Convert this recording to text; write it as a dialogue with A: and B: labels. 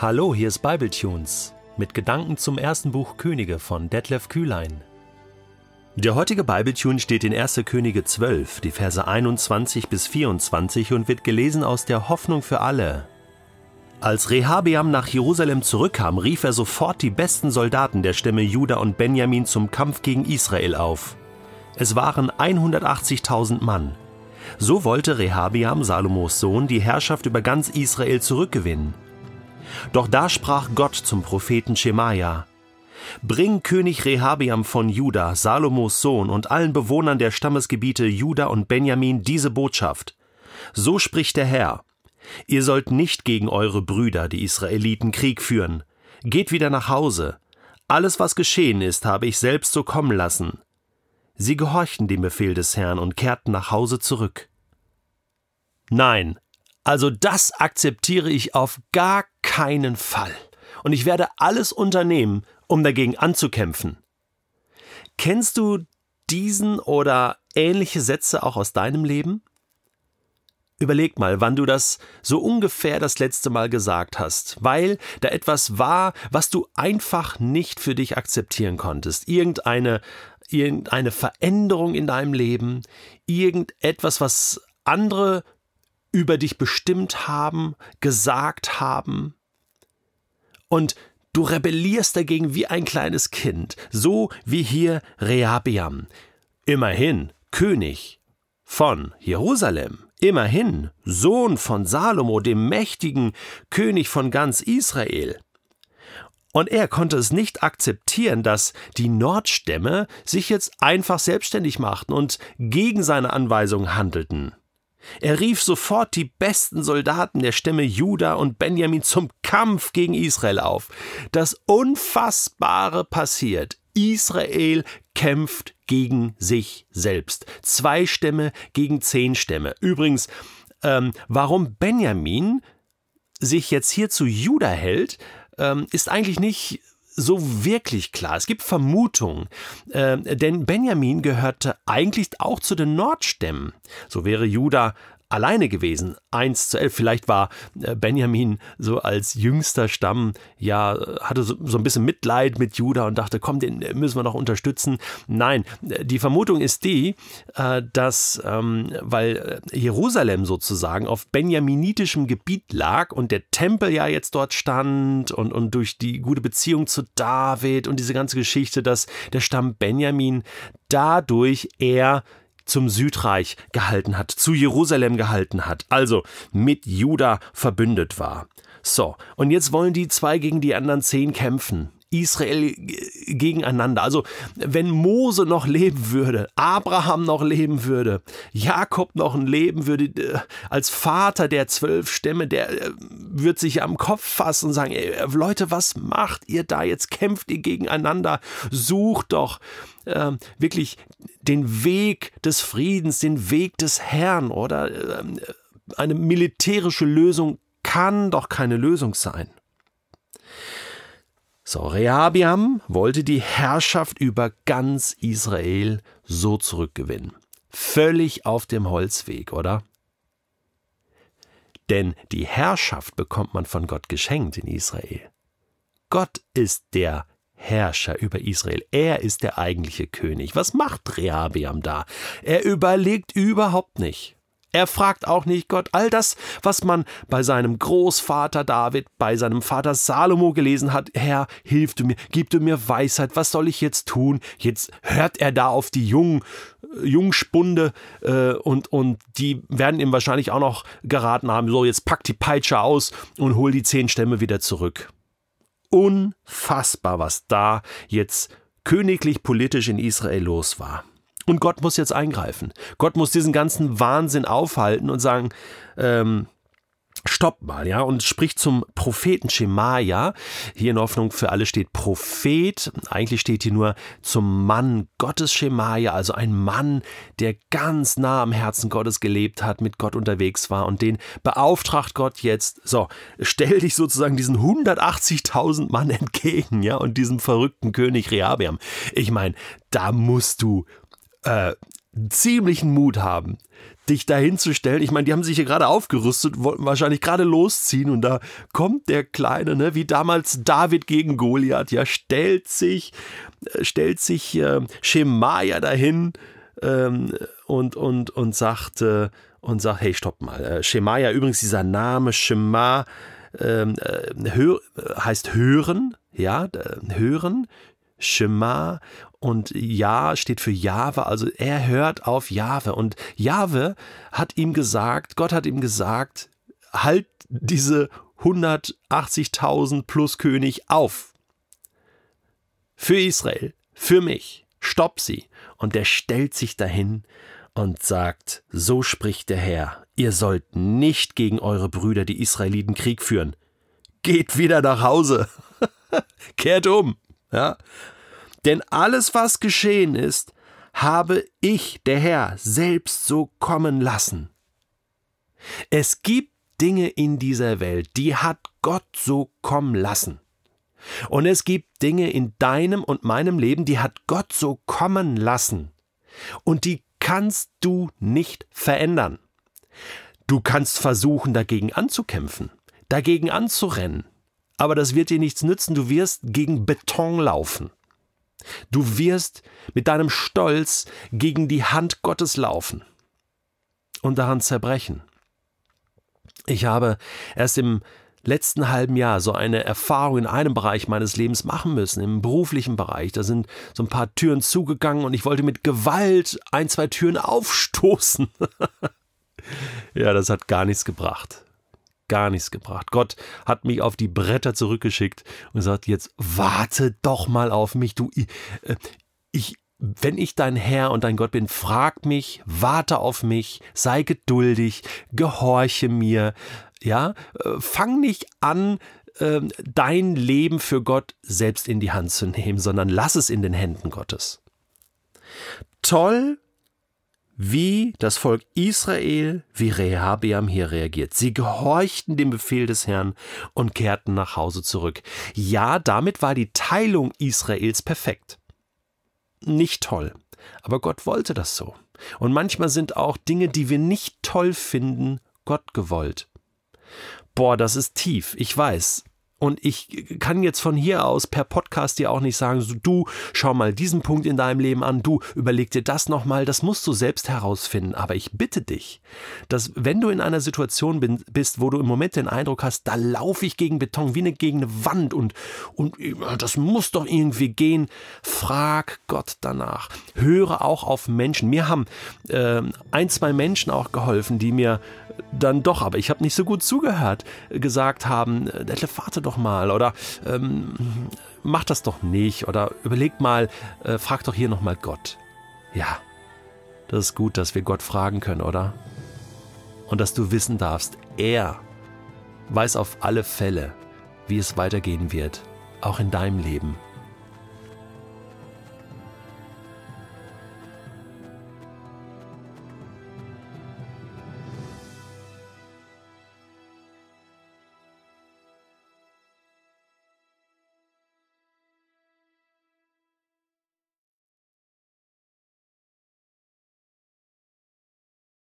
A: Hallo, hier ist Bibletunes mit Gedanken zum ersten Buch Könige von Detlef Kühlein. Der heutige Bibletune steht in 1. Könige 12, die Verse 21 bis 24 und wird gelesen aus der Hoffnung für alle. Als Rehabeam nach Jerusalem zurückkam, rief er sofort die besten Soldaten der Stämme Juda und Benjamin zum Kampf gegen Israel auf. Es waren 180.000 Mann. So wollte Rehabeam, Salomos Sohn, die Herrschaft über ganz Israel zurückgewinnen. Doch da sprach Gott zum Propheten Schemaja: Bring König Rehabeam von Juda, Salomos Sohn und allen Bewohnern der Stammesgebiete Juda und Benjamin diese Botschaft. So spricht der Herr: Ihr sollt nicht gegen eure Brüder, die Israeliten, Krieg führen. Geht wieder nach Hause. Alles, was geschehen ist, habe ich selbst so kommen lassen. Sie gehorchten dem Befehl des Herrn und kehrten nach Hause zurück. Nein, also das akzeptiere ich auf gar keinen Fall. Und ich werde alles unternehmen, um dagegen anzukämpfen. Kennst du diesen oder ähnliche Sätze auch aus deinem Leben? Überleg mal, wann du das so ungefähr das letzte Mal gesagt hast, weil da etwas war, was du einfach nicht für dich akzeptieren konntest. Irgendeine, irgendeine Veränderung in deinem Leben, irgendetwas, was andere über dich bestimmt haben, gesagt haben. Und du rebellierst dagegen wie ein kleines Kind, so wie hier Rehabeam. Immerhin König von Jerusalem, immerhin Sohn von Salomo, dem mächtigen König von ganz Israel. Und er konnte es nicht akzeptieren, dass die Nordstämme sich jetzt einfach selbstständig machten und gegen seine Anweisungen handelten. Er rief sofort die besten Soldaten der Stämme Juda und Benjamin zum Kampf gegen Israel auf. Das Unfassbare passiert. Israel kämpft gegen sich selbst. Zwei Stämme gegen zehn Stämme. Übrigens, ähm, warum Benjamin sich jetzt hier zu Juda hält, ähm, ist eigentlich nicht so wirklich klar. Es gibt Vermutungen, äh, denn Benjamin gehörte eigentlich auch zu den Nordstämmen. So wäre Juda alleine gewesen. 1 zu 11. Vielleicht war äh, Benjamin so als jüngster Stamm, ja, hatte so, so ein bisschen Mitleid mit Juda und dachte, komm, den müssen wir noch unterstützen. Nein, die Vermutung ist die, äh, dass, ähm, weil äh, Jerusalem sozusagen auf benjaminitischem Gebiet lag und der Tempel ja jetzt dort stand und, und durch die gute Beziehung zu David und diese ganze Geschichte, dass der Stamm Benjamin dadurch eher zum Südreich gehalten hat, zu Jerusalem gehalten hat, also mit Juda verbündet war. So, und jetzt wollen die zwei gegen die anderen zehn kämpfen. Israel gegeneinander. Also wenn Mose noch leben würde, Abraham noch leben würde, Jakob noch leben würde, äh, als Vater der zwölf Stämme, der äh, wird sich am Kopf fassen und sagen, ey, Leute, was macht ihr da? Jetzt kämpft ihr gegeneinander. Sucht doch äh, wirklich den Weg des Friedens, den Weg des Herrn oder äh, eine militärische Lösung kann doch keine Lösung sein. So, Rehabiam wollte die Herrschaft über ganz Israel so zurückgewinnen. Völlig auf dem Holzweg, oder? Denn die Herrschaft bekommt man von Gott geschenkt in Israel. Gott ist der Herrscher über Israel. Er ist der eigentliche König. Was macht Rehabiam da? Er überlegt überhaupt nicht. Er fragt auch nicht Gott all das, was man bei seinem Großvater David, bei seinem Vater Salomo gelesen hat. Herr, hilf du mir, gib du mir Weisheit, was soll ich jetzt tun? Jetzt hört er da auf die jungen äh, Jungspunde äh, und, und die werden ihm wahrscheinlich auch noch geraten haben, so jetzt pack die Peitsche aus und hol die zehn Stämme wieder zurück. Unfassbar, was da jetzt königlich politisch in Israel los war. Und Gott muss jetzt eingreifen. Gott muss diesen ganzen Wahnsinn aufhalten und sagen, ähm, Stopp mal, ja, und spricht zum Propheten Schemaja. Hier in Hoffnung für alle steht Prophet. Eigentlich steht hier nur zum Mann Gottes Schemaja, also ein Mann, der ganz nah am Herzen Gottes gelebt hat, mit Gott unterwegs war und den beauftragt Gott jetzt. So, stell dich sozusagen diesen 180.000 Mann entgegen, ja, und diesem verrückten König Rehabeam. Ich meine, da musst du äh, ziemlichen Mut haben, dich dahin zu stellen. Ich meine, die haben sich hier gerade aufgerüstet, wollten wahrscheinlich gerade losziehen und da kommt der Kleine, ne, wie damals David gegen Goliath, ja, stellt sich, äh, stellt sich äh, Schemaja dahin ähm, und, und, und sagt, äh, und sagt, hey, stopp mal. Äh, Schemaja, übrigens dieser Name Shema ähm, äh, hör, heißt hören, ja, hören. Shema und Ja steht für Jahwe, also er hört auf Jahwe und Jahwe hat ihm gesagt, Gott hat ihm gesagt, halt diese 180.000 plus König auf. Für Israel, für mich, stopp sie. Und der stellt sich dahin und sagt, so spricht der Herr, ihr sollt nicht gegen eure Brüder, die Israeliten, Krieg führen. Geht wieder nach Hause. Kehrt um. Ja? Denn alles, was geschehen ist, habe ich, der Herr, selbst so kommen lassen. Es gibt Dinge in dieser Welt, die hat Gott so kommen lassen. Und es gibt Dinge in deinem und meinem Leben, die hat Gott so kommen lassen. Und die kannst du nicht verändern. Du kannst versuchen, dagegen anzukämpfen, dagegen anzurennen. Aber das wird dir nichts nützen, du wirst gegen Beton laufen. Du wirst mit deinem Stolz gegen die Hand Gottes laufen und daran zerbrechen. Ich habe erst im letzten halben Jahr so eine Erfahrung in einem Bereich meines Lebens machen müssen, im beruflichen Bereich. Da sind so ein paar Türen zugegangen und ich wollte mit Gewalt ein, zwei Türen aufstoßen. ja, das hat gar nichts gebracht gar nichts gebracht. Gott hat mich auf die Bretter zurückgeschickt und sagt, jetzt warte doch mal auf mich, du, äh, ich, wenn ich dein Herr und dein Gott bin, frag mich, warte auf mich, sei geduldig, gehorche mir, ja, äh, fang nicht an, ähm, dein Leben für Gott selbst in die Hand zu nehmen, sondern lass es in den Händen Gottes. Toll, wie das Volk Israel, wie Rehabeam hier reagiert. Sie gehorchten dem Befehl des Herrn und kehrten nach Hause zurück. Ja, damit war die Teilung Israels perfekt. Nicht toll, aber Gott wollte das so. Und manchmal sind auch Dinge, die wir nicht toll finden, Gott gewollt. Boah, das ist tief, ich weiß. Und ich kann jetzt von hier aus per Podcast dir auch nicht sagen, so, du schau mal diesen Punkt in deinem Leben an, du überleg dir das nochmal, das musst du selbst herausfinden. Aber ich bitte dich, dass wenn du in einer Situation bin, bist, wo du im Moment den Eindruck hast, da laufe ich gegen Beton wie eine, gegen eine Wand und, und das muss doch irgendwie gehen, frag Gott danach. Höre auch auf Menschen. Mir haben äh, ein, zwei Menschen auch geholfen, die mir dann doch, aber ich habe nicht so gut zugehört, gesagt haben, warte doch mal oder ähm, mach das doch nicht oder überleg mal, äh, frag doch hier nochmal Gott. Ja, das ist gut, dass wir Gott fragen können, oder? Und dass du wissen darfst, er weiß auf alle Fälle, wie es weitergehen wird, auch in deinem Leben.